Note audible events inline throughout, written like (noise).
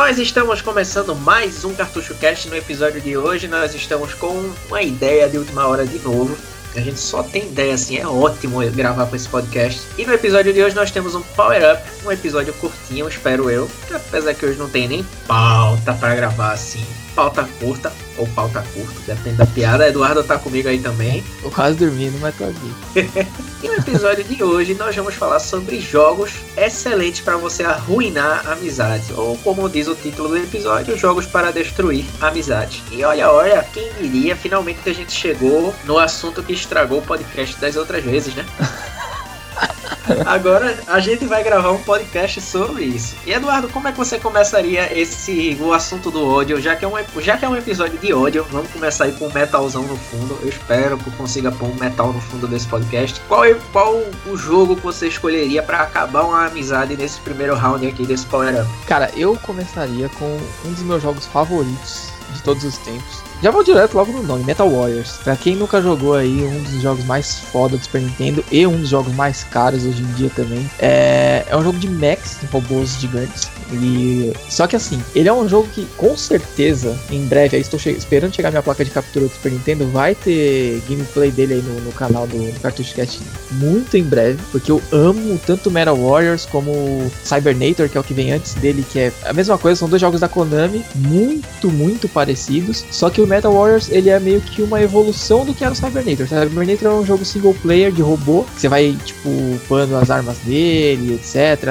nós estamos começando mais um Cartucho Cast. No episódio de hoje, nós estamos com uma ideia de última hora de novo. A gente só tem ideia assim, é ótimo gravar com esse podcast. E no episódio de hoje nós temos um Power Up, um episódio curtinho, espero eu. Apesar que hoje não tem nem pauta para gravar assim pauta curta ou pauta curta, depende da piada. Eduardo tá comigo aí também. Eu quase dormindo, mas tô aqui. (laughs) e no episódio de hoje nós vamos falar sobre jogos excelentes para você arruinar amizade, ou como diz o título do episódio, jogos para destruir amizade. E olha, olha, quem diria finalmente que a gente chegou no assunto que estragou o podcast das outras vezes, né? (laughs) Agora a gente vai gravar um podcast sobre isso. E Eduardo, como é que você começaria esse o assunto do ódio? Já que é um, já que é um episódio de ódio, vamos começar aí com um metalzão no fundo. Eu espero que eu consiga pôr um metal no fundo desse podcast. Qual é qual o jogo que você escolheria para acabar uma amizade nesse primeiro round aqui desse Power Up? Cara, eu começaria com um dos meus jogos favoritos de todos os tempos já vou direto logo no nome, Metal Warriors. Pra quem nunca jogou aí, um dos jogos mais foda do Super Nintendo e um dos jogos mais caros hoje em dia também. É, é um jogo de mechs, robôs gigantes. E... Só que assim, ele é um jogo que com certeza, em breve, aí estou che esperando chegar minha placa de captura do Super Nintendo, vai ter gameplay dele aí no, no canal do, do Cartucho Cast muito em breve, porque eu amo tanto Metal Warriors como Cybernator, que é o que vem antes dele, que é a mesma coisa, são dois jogos da Konami, muito, muito parecidos, só que o Metal Warriors ele é meio que uma evolução do que era o Cybernator. O Cybernator é um jogo single player de robô, que você vai, tipo, upando as armas dele, etc.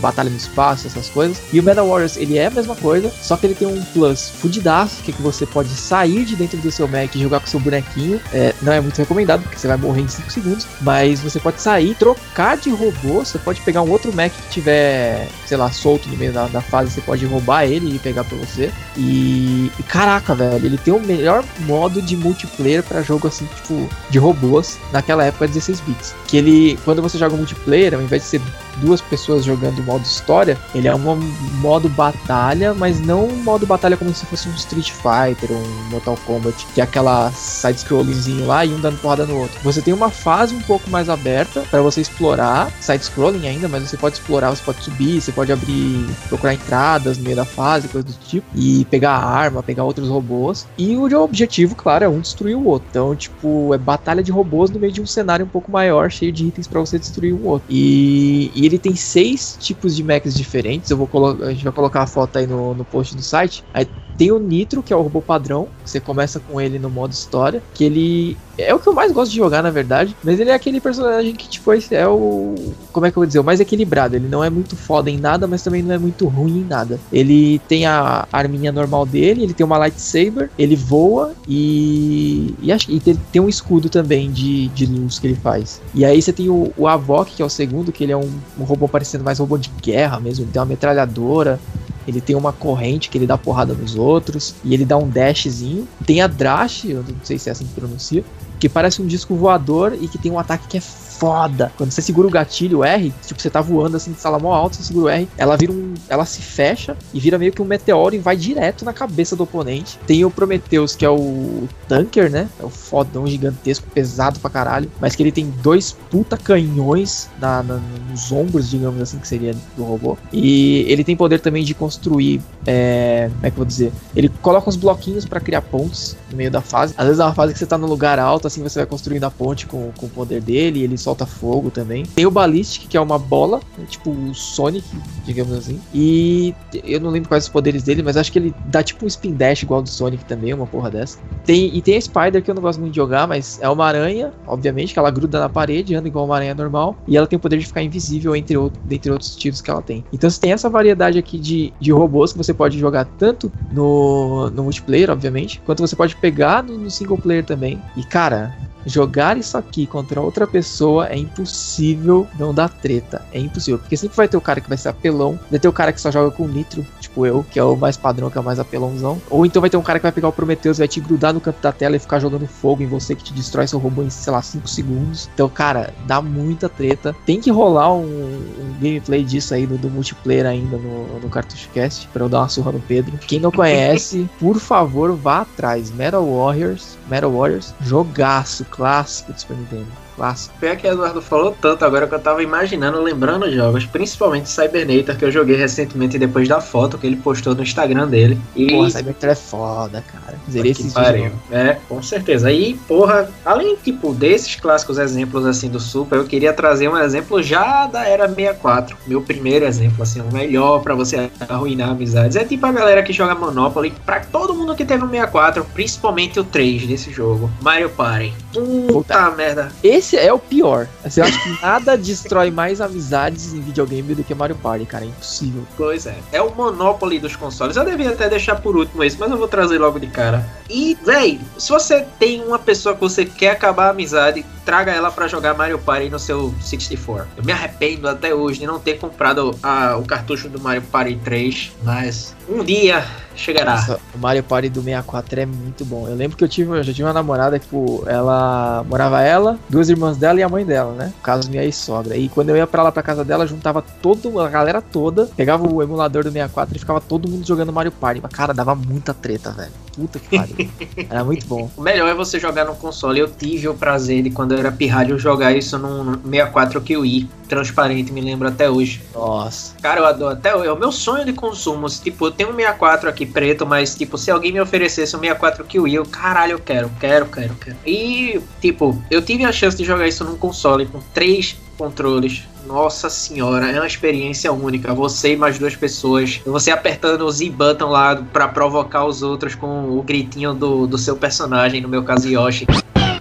Batalha no espaço, essas coisas. E o Metal Warriors ele é a mesma coisa, só que ele tem um plus fudidaço, que, é que você pode sair de dentro do seu mech e jogar com seu bonequinho. É, não é muito recomendado, porque você vai morrer em 5 segundos. Mas você pode sair, trocar de robô. Você pode pegar um outro mech que tiver, sei lá, solto no meio da, da fase. Você pode roubar ele e pegar pra você. E, e caraca, velho, ele tem o melhor modo de multiplayer para jogo assim, tipo, de robôs naquela época 16 bits. Que ele, quando você joga multiplayer, ao invés de ser duas pessoas jogando modo história, ele é um modo batalha, mas não um modo batalha como se fosse um Street Fighter ou um Mortal Kombat, que é aquela side-scrollingzinho lá e um dando porrada no outro. Você tem uma fase um pouco mais aberta para você explorar, side-scrolling ainda, mas você pode explorar, você pode subir, você pode abrir, procurar entradas no meio da fase, coisa do tipo, e pegar arma, pegar outros robôs. E o objetivo, claro, é um destruir o outro. Então, tipo, é batalha de robôs no meio de um cenário um pouco maior, cheio de itens para você destruir o outro. E, e ele tem seis tipos de mechs diferentes. Eu vou a gente vai colocar a foto aí no, no post do site. Aí tem o Nitro, que é o robô padrão. Você começa com ele no modo história, que ele é o que eu mais gosto de jogar, na verdade. Mas ele é aquele personagem que, tipo, é o. Como é que eu vou dizer? O mais equilibrado. Ele não é muito foda em nada, mas também não é muito ruim em nada. Ele tem a arminha normal dele, ele tem uma lightsaber, ele voa e. E, acho, e tem um escudo também de, de luz que ele faz. E aí você tem o, o Avok, que é o segundo, que ele é um, um robô parecendo mais robô de guerra mesmo. Ele tem uma metralhadora. Ele tem uma corrente que ele dá porrada nos outros. E ele dá um dashzinho. Tem a Drash, eu não sei se é assim que pronuncia que parece um disco voador e que tem um ataque que é foda. Quando você segura o gatilho R, tipo, você tá voando assim de sala mó alto, você segura o R, ela vira um. Ela se fecha e vira meio que um meteoro e vai direto na cabeça do oponente. Tem o Prometheus, que é o tanker, né? É o fodão gigantesco, pesado pra caralho. Mas que ele tem dois puta canhões na, na, nos ombros, digamos assim, que seria do robô. E ele tem poder também de construir. É, como é que eu vou dizer? Ele coloca uns bloquinhos para criar pontes no meio da fase. Às vezes é uma fase que você tá no lugar alto, assim você vai construindo a ponte com, com o poder dele. Ele solta fogo também. Tem o Ballistic, que é uma bola, né, tipo o Sonic, digamos assim. E eu não lembro quais os poderes dele, mas acho que ele dá tipo um spin dash igual do Sonic também, uma porra dessa. Tem, e tem a Spider, que eu não gosto muito de jogar, mas é uma aranha, obviamente, que ela gruda na parede, anda igual uma aranha normal. E ela tem o poder de ficar invisível, entre, outro, entre outros tipos que ela tem. Então você tem essa variedade aqui de, de robôs que você pode jogar tanto no, no multiplayer, obviamente, quanto você pode pegar no, no single player também. E cara, jogar isso aqui contra outra pessoa é impossível não dar treta. É impossível. Porque sempre vai ter o cara que vai ser apelão, vai ter o cara que só joga com nitro, tipo eu, que é o mais padrão, que é o mais apelãozão. Ou então vai ter um cara que vai pegar o Prometheus, vai te grudar no canto da tela e ficar jogando fogo em você, que te destrói seu robô em, sei lá, 5 segundos. Então, cara, dá muita treta. Tem que rolar um, um gameplay disso aí do, do multiplayer ainda no, no Cartucho Cast, pra eu dar uma surra no Pedro. Quem não conhece, (laughs) por favor, vá atrás. Metal Warriors, Metal Warriors, jogaço, clássico do Super Nintendo. Clássico. Pior que o Eduardo falou tanto agora que eu tava imaginando, lembrando jogos, principalmente Cybernator, que eu joguei recentemente depois da foto que ele postou no Instagram dele. E Porra, Cybernator é foda, cara. Zerei pariu. jogos. É, com certeza. E, porra, além, tipo, desses clássicos exemplos, assim, do Super, eu queria trazer um exemplo já da era 64. Meu primeiro exemplo, assim, o melhor pra você arruinar amizades. É tipo a galera que joga Monopoly. Pra todo mundo que teve um 64, principalmente o 3 desse jogo. Mario Party. Puta, Puta. merda. Esse é o pior. Assim, eu acho que nada destrói mais amizades em videogame do que Mario Party, cara. É impossível. Pois é. É o Monopoly dos consoles. Eu devia até deixar por último esse, mas eu vou trazer logo de cara. E, véi, se você tem uma pessoa que você quer acabar a amizade, traga ela pra jogar Mario Party no seu 64. Eu me arrependo até hoje de não ter comprado a- o cartucho do Mario Party 3, mas um dia chegará. Nossa, o Mario Party do 64 é muito bom. Eu lembro que eu tive, eu já tive uma namorada que, tipo, ela morava ela, duas irmãs dela e a mãe dela, né? No caso, minha ex-sogra. E quando eu ia pra lá pra casa dela, juntava toda a galera toda, pegava o emulador do 64 e ficava todo mundo jogando Mario Party. Cara, dava muita treta, velho. Puta que pariu. Era muito bom. O melhor é você jogar no console. Eu tive o prazer de, quando eu era pirralho, jogar isso num 64 Kiwi transparente, me lembro até hoje. Nossa. Cara, eu adoro. Até é o meu sonho de consumo. Tipo, eu tenho um 64 aqui preto, mas, tipo, se alguém me oferecesse um 64 Kiwi, eu, caralho, eu quero, quero, quero, quero. E, tipo, eu tive a chance de jogar isso num console com três controles. Nossa senhora, é uma experiência única. Você e mais duas pessoas. Você apertando o Z-button lá pra provocar os outros com o gritinho do, do seu personagem, no meu caso, Yoshi.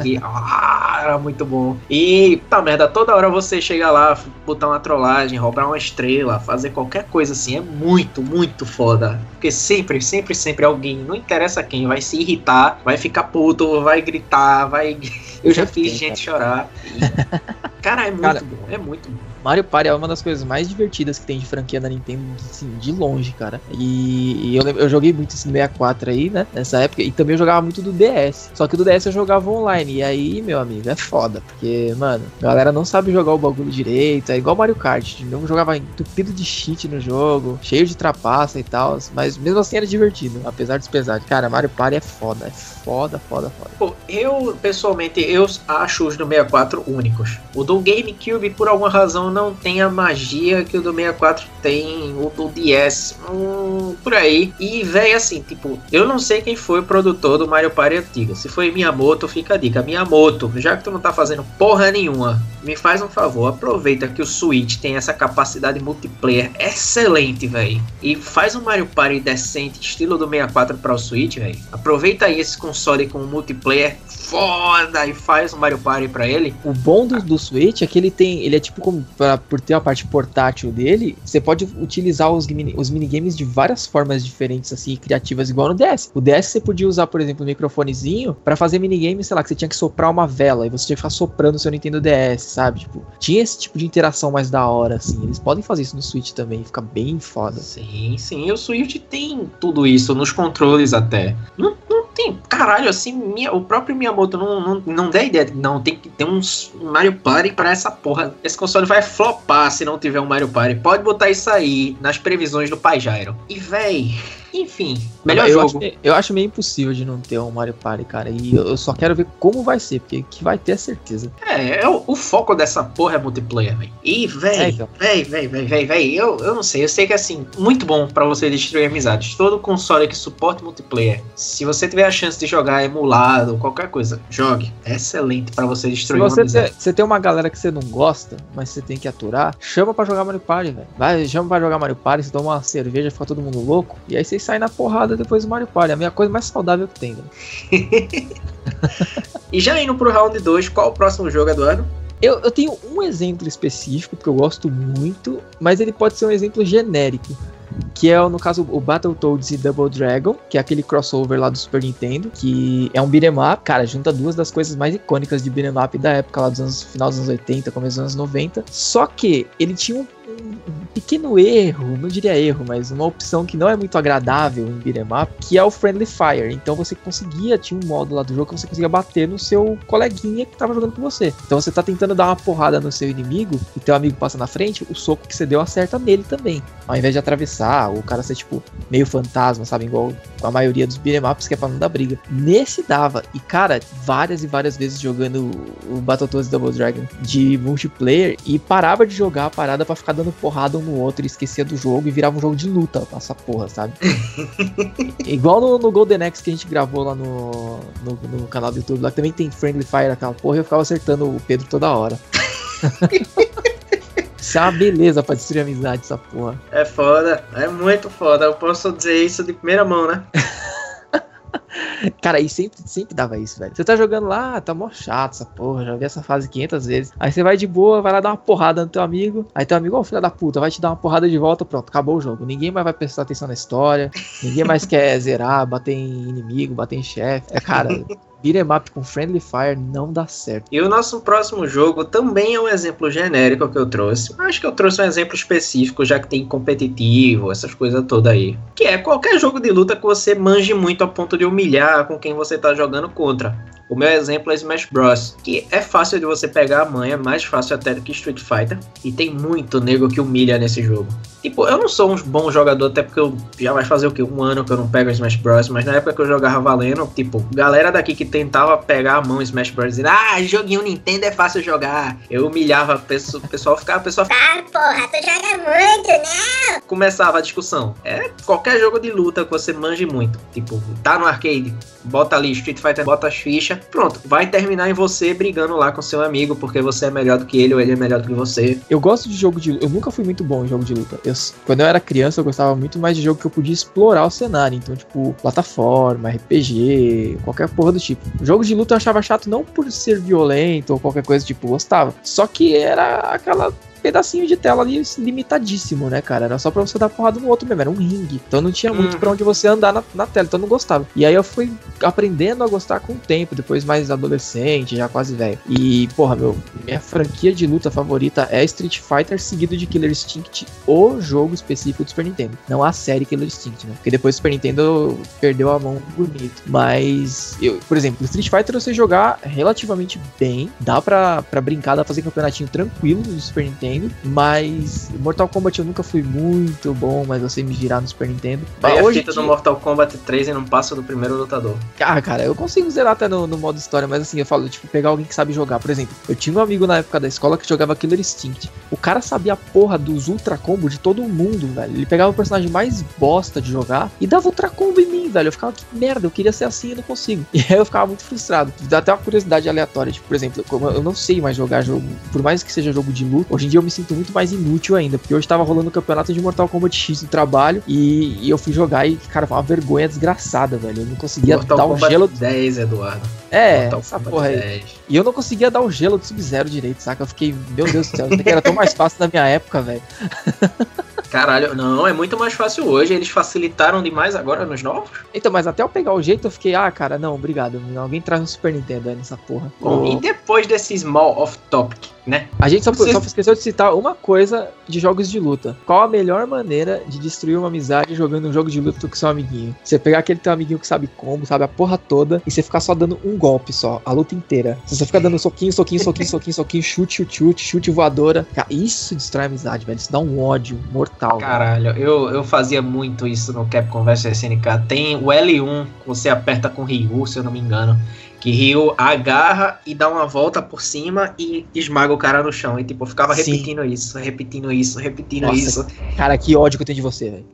E, ah, era muito bom. E, tá merda, toda hora você chega lá, botar uma trollagem, roubar uma estrela, fazer qualquer coisa assim, é muito, muito foda. Porque sempre, sempre, sempre alguém, não interessa quem, vai se irritar, vai ficar puto, vai gritar, vai. (laughs) Eu já fiz gente chorar. E- (laughs) Cara, é muito Cara, bom, é muito bom. Mario Party é uma das coisas mais divertidas que tem de franquia da Nintendo, assim, de longe, cara. E, e eu, eu joguei muito esse 64 aí, né? Nessa época. E também eu jogava muito do DS. Só que do DS eu jogava online. E aí, meu amigo, é foda. Porque, mano, a galera não sabe jogar o bagulho direito. É igual Mario Kart. Eu jogava entupido de cheat no jogo, cheio de trapaça e tal. Mas mesmo assim era divertido, apesar dos pesares. Cara, Mario Party é foda. É foda, foda, foda. Pô, eu, pessoalmente, eu acho os do 64 únicos. O do GameCube, por alguma razão, não tem a magia que o do 64 tem, o do DS, hum, por aí. E, véi, assim, tipo, eu não sei quem foi o produtor do Mario Party antigo. Se foi Miyamoto, fica a dica. Miyamoto, já que tu não tá fazendo porra nenhuma, me faz um favor, aproveita que o Switch tem essa capacidade multiplayer excelente, véi. E faz um Mario Party decente, estilo do 64 para o Switch, véi. Aproveita aí esse console com multiplayer foda e faz um Mario Party pra ele. O bom do, do Switch é que ele tem. Ele é tipo como. pra- por ter a parte portátil dele, você pode utilizar os, os minigames de várias formas diferentes, assim, criativas, igual no DS. O DS você podia usar, por exemplo, um microfonezinho pra fazer minigame, sei lá, que você tinha que soprar uma vela e você tinha que ficar soprando o seu Nintendo DS, sabe? Tipo, tinha esse tipo de interação mais da hora, assim. Eles podem fazer isso no Switch também, fica bem foda. Sim, sim, o Switch tem tudo isso, nos controles até. Não, não tem, caralho, assim, minha- o próprio Miyamoto não, não, não dá ideia, de- não, tem que ter um Mario Party pra essa porra. Esse console vai flopar se não tiver um Mario Party. Pode botar isso aí nas previsões do Pai Jairo. E véi, enfim, melhor eu jogo. Acho, eu acho meio impossível de não ter um Mario Party, cara. E eu só quero ver como vai ser, porque que vai ter é certeza. É, é o, o foco dessa porra é multiplayer, velho. E, É, véi, então. véi, véi, véi, véi, eu, eu não sei, eu sei que assim, muito bom pra você destruir amizades. Todo console que suporte multiplayer, se você tiver a chance de jogar emulado, qualquer coisa, jogue. É excelente pra você Se destruir uma você, amizade. tem, você tem uma galera que você não gosta, mas você tem que aturar, chama pra jogar Mario Party, velho. Vai, chama pra jogar Mario Party, você toma uma cerveja, fica todo mundo louco, e aí vocês saem na porrada depois do Mario Party. É a minha coisa mais saudável que tem, velho. (laughs) E já indo pro round 2, qual o próximo jogo, Eduardo? Eu, eu tenho um exemplo específico, porque eu gosto muito, mas ele pode ser um exemplo genérico. Que é, no caso, o Battletoads e Double Dragon, que é aquele crossover lá do Super Nintendo, que é um beat'em up, cara, junta duas das coisas mais icônicas de beat'em up da época lá dos anos, final dos anos 80, começo dos anos 90. Só que ele tinha um, pequeno erro, não diria erro, mas uma opção que não é muito agradável em beat'em up, que é o Friendly Fire. Então você conseguia, tinha um modo lá do jogo que você conseguia bater no seu coleguinha que tava jogando com você. Então você tá tentando dar uma porrada no seu inimigo e teu amigo passa na frente, o soco que você deu acerta nele também. Ao invés de atravessar, o cara ser tipo meio fantasma, sabe? Igual a maioria dos beat'em ups que é pra não dar briga. Nesse dava. E cara, várias e várias vezes jogando o Battletoads Double Dragon de multiplayer e parava de jogar a parada para ficar dando porrada um no outro e esquecia do jogo e virava um jogo de luta essa porra, sabe? (laughs) Igual no, no Golden Axe que a gente gravou lá no, no, no, canal do YouTube, lá também tem Friendly Fire aquela porra e eu ficava acertando o Pedro toda hora. (laughs) Isso é uma beleza pra destruir amizade, essa porra. É foda, é muito foda. Eu posso dizer isso de primeira mão, né? (laughs) Cara, aí sempre, sempre dava isso, velho. Você tá jogando lá, tá mó chato essa porra, já vi essa fase 500 vezes. Aí você vai de boa, vai lá dar uma porrada no teu amigo. Aí teu amigo, ó, oh, filho da puta, vai te dar uma porrada de volta, pronto, acabou o jogo. Ninguém mais vai prestar atenção na história, ninguém mais quer zerar, bater em inimigo, bater em chefe. É, cara, beat'em up com Friendly Fire não dá certo. E o nosso próximo jogo também é um exemplo genérico que eu trouxe. Acho que eu trouxe um exemplo específico, já que tem competitivo, essas coisas todas aí. Que é qualquer jogo de luta que você manje muito a ponto de humilhar com quem você tá jogando contra. O meu exemplo é Smash Bros, que é fácil de você pegar a manha, mais fácil até do que Street Fighter, e tem muito nego que humilha nesse jogo. Tipo, eu não sou um bom jogador, até porque eu já vai fazer o que? Um ano que eu não pego Smash Bros. Mas na época que eu jogava valendo, tipo, galera daqui que tentava pegar a mão Smash Bros. dizendo, ah, joguinho Nintendo é fácil jogar. Eu humilhava o pessoal, ficava, o pessoal Ah, porra, tu joga muito, não? Começava a discussão. É qualquer jogo de luta que você manje muito. Tipo, tá no arcade, bota ali Street Fighter, bota as fichas, pronto, vai terminar em você brigando lá com seu amigo porque você é melhor do que ele ou ele é melhor do que você. Eu gosto de jogo de eu nunca fui muito bom em jogo de luta. Eu, quando eu era criança, eu gostava muito mais de jogo que eu podia explorar o cenário, então tipo, plataforma, RPG, qualquer porra do tipo. Jogo de luta eu achava chato não por ser violento ou qualquer coisa tipo, gostava. Só que era aquela pedacinho de tela ali limitadíssimo, né, cara? Era só pra você dar porrada no outro mesmo, era um ringue. Então não tinha muito uhum. pra onde você andar na, na, tela, então eu não gostava. E aí eu fui aprendendo a gostar com o tempo, depois mais adolescente, já quase velho. E, porra, meu, minha franquia de luta favorita é Street Fighter, seguido de Killer Instinct, o jogo específico do Super Nintendo. Não a série Killer Instinct, né? Porque depois o Super Nintendo perdeu a mão bonito. Mas, eu, por exemplo, Street Fighter você jogar relativamente bem, dá pra, pra brincar, dá pra fazer campeonatinho tranquilo no Super Nintendo Nintendo, mas Mortal Kombat eu nunca fui muito bom, mas eu sei me girar no Super Nintendo. Aí hoje a fita do Mortal Kombat 3 e não passa do primeiro lutador. Ah, cara, eu consigo zerar até no, no, modo história, mas assim, eu falo, tipo, pegar alguém que sabe jogar. Por exemplo, eu tinha um amigo na época da escola que jogava Killer Instinct. O cara sabia a porra dos Ultra Combo de todo mundo, velho. Ele pegava o personagem mais bosta de jogar e dava Ultra Combo em mim, velho. Eu ficava, que merda, eu queria ser assim e não consigo. (laughs) E aí eu ficava muito frustrado. Dá até uma curiosidade aleatória, tipo, por exemplo, eu não sei mais jogar jogo, por mais que seja jogo de luta, hoje em dia eu me sinto muito mais inútil ainda, porque hoje tava rolando o campeonato de Mortal Kombat X no trabalho e, e eu fui jogar e, cara, foi uma vergonha desgraçada, velho. Eu não conseguia Mortal dar o Kombat gelo. 10, Eduardo. É, Mortal essa Kombat porra 10. aí. E eu não conseguia dar o gelo do Sub-Zero direito, saca? Eu fiquei, meu Deus do céu, isso era tão mais fácil na minha época, velho. (laughs) Caralho, não, é muito mais fácil hoje. Eles facilitaram demais agora nos novos. Então, mas até eu pegar o jeito, eu fiquei, ah, cara, não, obrigado. Alguém traz um Super Nintendo aí nessa porra. Bom, e depois desse small off-topic, né? A gente só, Você... só esqueceu de citar uma coisa de jogos de luta. Qual a melhor maneira de destruir uma amizade jogando um jogo de luta com seu amiguinho? Você pegar aquele teu amiguinho que sabe como, sabe a porra toda, e você ficar só dando um golpe só, a luta inteira. Se você ficar dando soquinho, soquinho, soquinho, soquinho, soquinho, chute, chute, chute, chute voadora. Cara, isso destrói a amizade, velho. Isso dá um ódio mortal. Caralho, eu, eu fazia muito isso no Capcom vs SNK. Tem o L1, você aperta com Ryu, se eu não me engano. Que Ryu agarra e dá uma volta por cima e esmaga o cara no chão. E tipo, eu ficava Sim. repetindo isso, repetindo isso, repetindo Nossa, isso. Cara, que ódio que eu tenho de você, velho.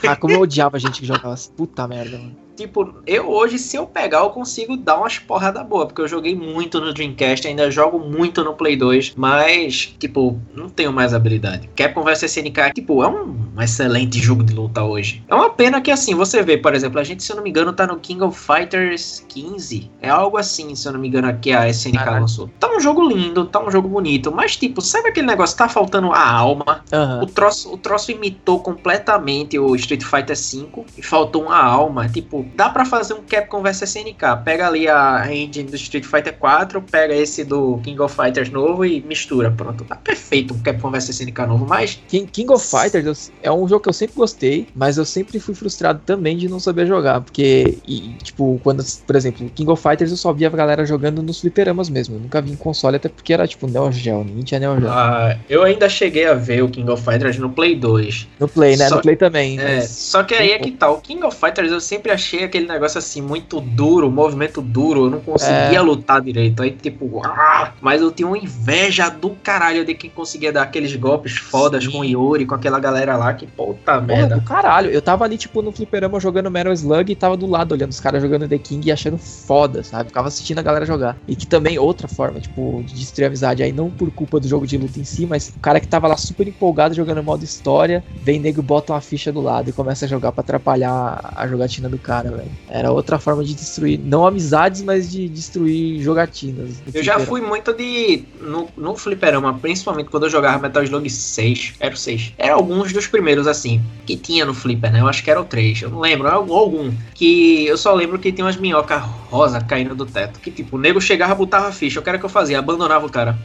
cara, como eu odiava a gente que jogava assim. Puta merda, mano tipo, eu hoje, se eu pegar, eu consigo dar umas porrada boa, porque eu joguei muito no Dreamcast, ainda jogo muito no Play 2, mas, tipo, não tenho mais habilidade. Capcom vs SNK, tipo, é um excelente jogo de luta hoje. É uma pena que assim, você vê, por exemplo, a gente, se eu não me engano, tá no King of Fighters 15. É algo assim, se eu não me engano, aqui a SNK Caraca. lançou. Tá um jogo lindo, tá um jogo bonito, mas tipo, sabe aquele negócio, tá faltando a alma? Uhum. O, troço, o troço imitou completamente o Street Fighter 5 e faltou uma alma. Tipo, dá para fazer um Capcom vs SNK. Pega ali a engine do Street Fighter 4, pega esse do King of Fighters novo e mistura. Pronto, tá perfeito um Capcom vs SNK novo, mas. King, King of Fighters é um jogo que eu sempre gostei, mas eu sempre fui frustrado também de não saber jogar. Porque, e, tipo, quando, por exemplo, King of Fighters eu só via a galera jogando nos fliperamas mesmo. Eu nunca vi em console, até porque era tipo Neo Geo, ninguém tinha Neo Geo. Ah, eu ainda cheguei a ver o King of Fighters no Play 2. No Play, né? Só, no Play também. É, mas... só que aí é que tá. O King of Fighters eu sempre achei aquele negócio assim, muito duro, movimento duro. Eu não conseguia é. lutar direito. Aí, tipo, ah, mas eu tinha uma inveja do caralho de quem conseguia dar aqueles golpes fodas Sim. com o Yuri, com aquela galera lá. Que puta merda. Do caralho. Eu tava ali, tipo, no fliperama jogando Metal Slug e tava do lado olhando os caras jogando The King e achando foda, sabe? Ficava assistindo a galera jogar. E que também, outra forma, tipo, de destruir a amizade aí, não por culpa do jogo de luta em si, mas o cara que tava lá super empolgado jogando modo história, vem nego bota uma ficha do lado e começa a jogar para atrapalhar a jogatina do cara, velho. Era outra forma de destruir, não amizades, mas de destruir jogatinas. Eu já fui muito de. No, no fliperama, principalmente quando eu jogava Metal Slug 6, era o 6. Era alguns dos primeiros, assim, que tinha no Flipper, né? Eu acho que era o 3, eu não lembro, era algum. Que eu só lembro que tinha umas minhocas rosa caindo do teto. Que tipo, o nego chegava, botava a ficha. O que era que eu fazia? Abandonava o cara.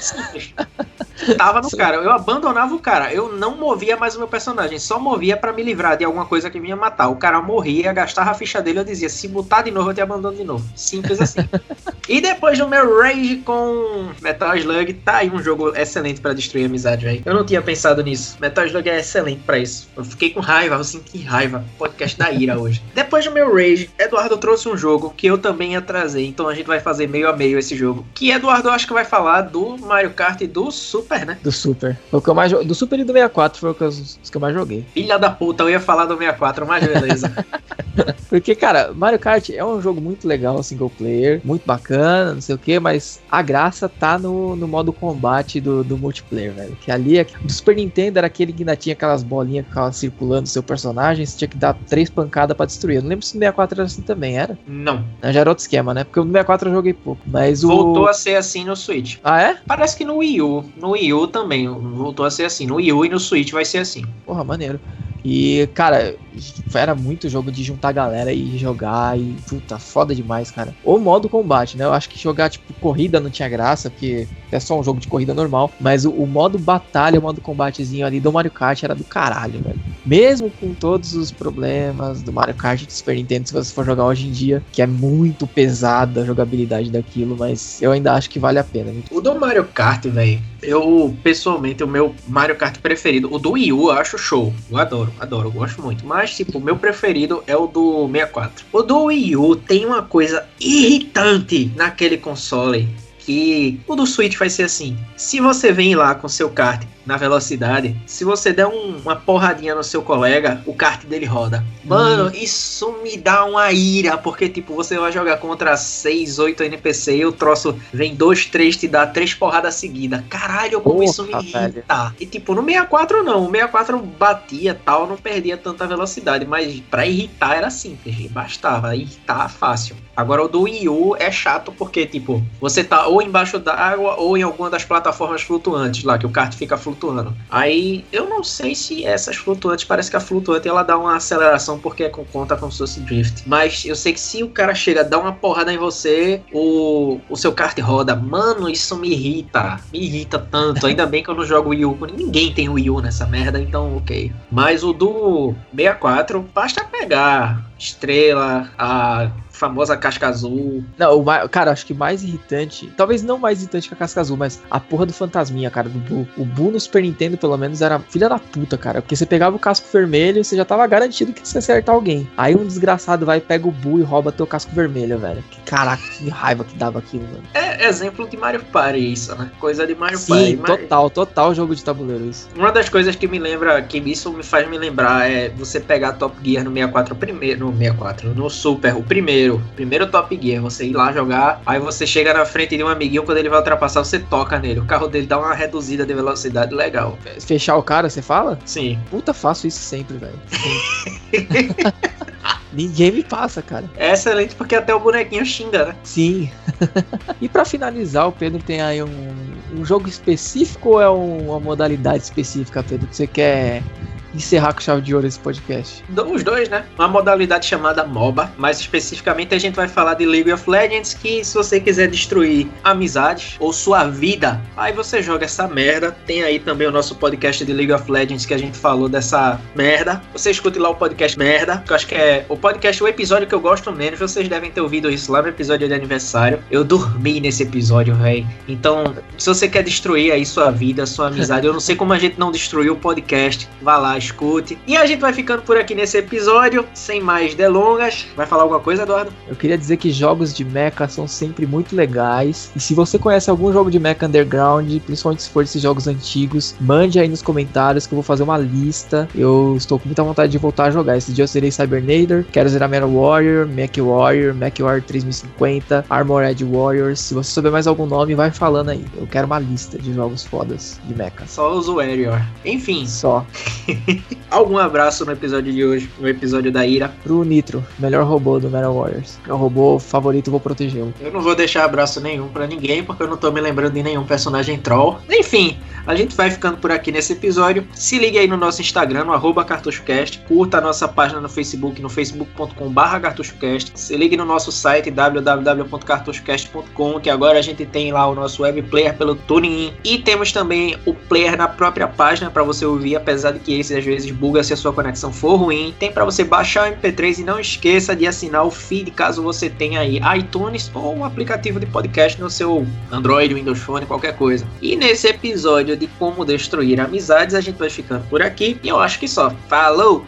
Simples. (laughs) Tava no Sim. cara. Eu abandonava o cara. Eu não movia mais o meu personagem. Só movia para me livrar de alguma coisa que vinha matar. O cara morria, gastava a ficha dele. Eu dizia: se botar de novo, eu te abandono de novo. Simples assim. e depois do meu rage com Metal Slug, tá aí um jogo excelente para destruir a amizade, velho. Eu não tinha pensado nisso. Metal Slug é excelente para isso. Eu fiquei com raiva, eu senti raiva. Podcast da ira hoje. Depois do meu rage, Eduardo trouxe um jogo que eu também ia trazer. Então a gente vai fazer meio a meio esse jogo. Que Eduardo acho que vai falar do Mario Kart e do Super, né? Do Super. O que eu mais Do Super e do 64 foi os, os que eu mais joguei. Filha da puta, eu ia falar do 64, mas beleza. (laughs) Porque, cara, Mario Kart é um jogo muito legal, single player, muito bacana, não sei o que, mas a graça tá no, no modo combate do, do multiplayer, velho. Que ali, é, do Super Nintendo era aquele que ainda tinha aquelas bolinhas que ficavam circulando seu personagem, você tinha que dar três pancadas pra destruir. Eu não lembro se no 64 era assim também, era? Não. Já era outro esquema, né? Porque no 64 eu joguei pouco, mas o... Voltou a ser assim no Switch. Ah, é? Parece que no Wii U. No Wii U também voltou a ser assim. No Wii U e no Switch vai ser assim. Porra, maneiro. E, cara, era muito jogo de juntar galera e jogar e, puta, foda demais, cara. O modo combate, né? Eu acho que jogar, tipo, corrida não tinha graça, porque é só um jogo de corrida normal. Mas o, o modo batalha, o modo combatezinho ali do Mario Kart era do caralho, velho. Mesmo com todos os problemas do Mario Kart de Super Nintendo, se você for jogar hoje em dia, que é muito pesada a jogabilidade daquilo, mas eu ainda acho que vale a pena. O do Mario Kart, velho, eu, pessoalmente, o meu Mario Kart preferido, o do Wii U, eu acho show. Eu adoro, adoro, eu gosto muito. Mas, tipo, o meu preferido é o do 64. O do Wii U tem uma coisa irritante naquele console. Que o do Switch vai ser assim: se você vem lá com seu kart na velocidade, se você der um, uma porradinha no seu colega, o kart dele roda. Mano, hum. isso me dá uma ira, porque tipo, você vai jogar contra 6, 8 NPC e o troço vem 2, 3, te dá três porradas seguidas. Caralho, como Porra, isso me irrita. Velho. E tipo, no 64 não, o 64 batia tal, não perdia tanta velocidade, mas para irritar era simples, bastava, irritar fácil. Agora o do Wii U é chato porque, tipo, você tá ou embaixo d'água ou em alguma das plataformas flutuantes lá, que o kart fica flutuando. Aí eu não sei se essas flutuantes, parece que a flutuante ela dá uma aceleração porque é com conta como se fosse drift. Mas eu sei que se o cara chega, dá uma porrada em você, o, o seu kart roda. Mano, isso me irrita. Me irrita tanto. Ainda bem que eu não jogo Wii U. Ninguém tem Wii U nessa merda, então ok. Mas o do 64, basta pegar estrela, a famosa casca azul. Não, o cara, acho que mais irritante, talvez não mais irritante que a casca azul, mas a porra do fantasminha, cara, do Boo. O Boo no Super Nintendo, pelo menos, era filha da puta, cara. Porque você pegava o casco vermelho e você já tava garantido que você acertar alguém. Aí um desgraçado vai, pega o Boo e rouba teu casco vermelho, velho. Que caraca, que raiva que dava aquilo, mano. É exemplo de Mario Party isso, né? Coisa de Mario Sim, Party. total, mas... total jogo de tabuleiro isso. Uma das coisas que me lembra, que isso me faz me lembrar é você pegar Top Gear no 64 primeiro, no 64, no Super, o primeiro Primeiro Top Gear, você ir lá jogar, aí você chega na frente de um amiguinho, quando ele vai ultrapassar, você toca nele. O carro dele dá uma reduzida de velocidade legal. Fechar o cara, você fala? Sim. Puta, faço isso sempre, velho. (laughs) Ninguém me passa, cara. É excelente porque até o bonequinho xinga, né? Sim. (laughs) e para finalizar, o Pedro tem aí um, um jogo específico ou é um, uma modalidade específica, Pedro, que você quer encerrar com chave de ouro esse podcast? Os dois, né? Uma modalidade chamada MOBA, mais especificamente a gente vai falar de League of Legends, que se você quiser destruir amizades ou sua vida, aí você joga essa merda. Tem aí também o nosso podcast de League of Legends que a gente falou dessa merda. Você escute lá o podcast merda, que eu acho que é o podcast, o episódio que eu gosto menos. Vocês devem ter ouvido isso lá no episódio de aniversário. Eu dormi nesse episódio, velho. Então, se você quer destruir aí sua vida, sua amizade, eu não sei como a gente não destruiu o podcast. Vá lá, escute. E a gente vai ficando por aqui nesse episódio, sem mais delongas. Vai falar alguma coisa, Eduardo? Eu queria dizer que jogos de mecha são sempre muito legais. E se você conhece algum jogo de mecha underground, principalmente se for esses jogos antigos, mande aí nos comentários que eu vou fazer uma lista. Eu estou com muita vontade de voltar a jogar. Esse dia eu serei Cybernator, quero zerar Metal Warrior, Mech Warrior, Mech Warrior 3050, Armored Warriors. Se você souber mais algum nome, vai falando aí. Eu quero uma lista de jogos fodas de mecha. Só uso Warrior. Enfim. Só. (laughs) (laughs) Algum abraço no episódio de hoje, no episódio da Ira. Pro Nitro, melhor robô do Metal Warriors. É o robô favorito, vou protegê-lo. Eu não vou deixar abraço nenhum para ninguém, porque eu não tô me lembrando de nenhum personagem troll. Enfim, a gente vai ficando por aqui nesse episódio. Se ligue aí no nosso Instagram, no arroba cartuchocast. Curta a nossa página no Facebook, no facebook.com.br cartuchocast. Se ligue no nosso site www.cartuchocast.com, que agora a gente tem lá o nosso web player pelo TuneIn. E temos também o player na própria página para você ouvir, apesar de que esse às vezes buga se a sua conexão for ruim. Tem para você baixar o MP3 e não esqueça de assinar o feed caso você tenha aí iTunes ou um aplicativo de podcast no seu Android, Windows Phone, qualquer coisa. E nesse episódio de como destruir amizades, a gente vai ficando por aqui. E eu acho que só. Falou!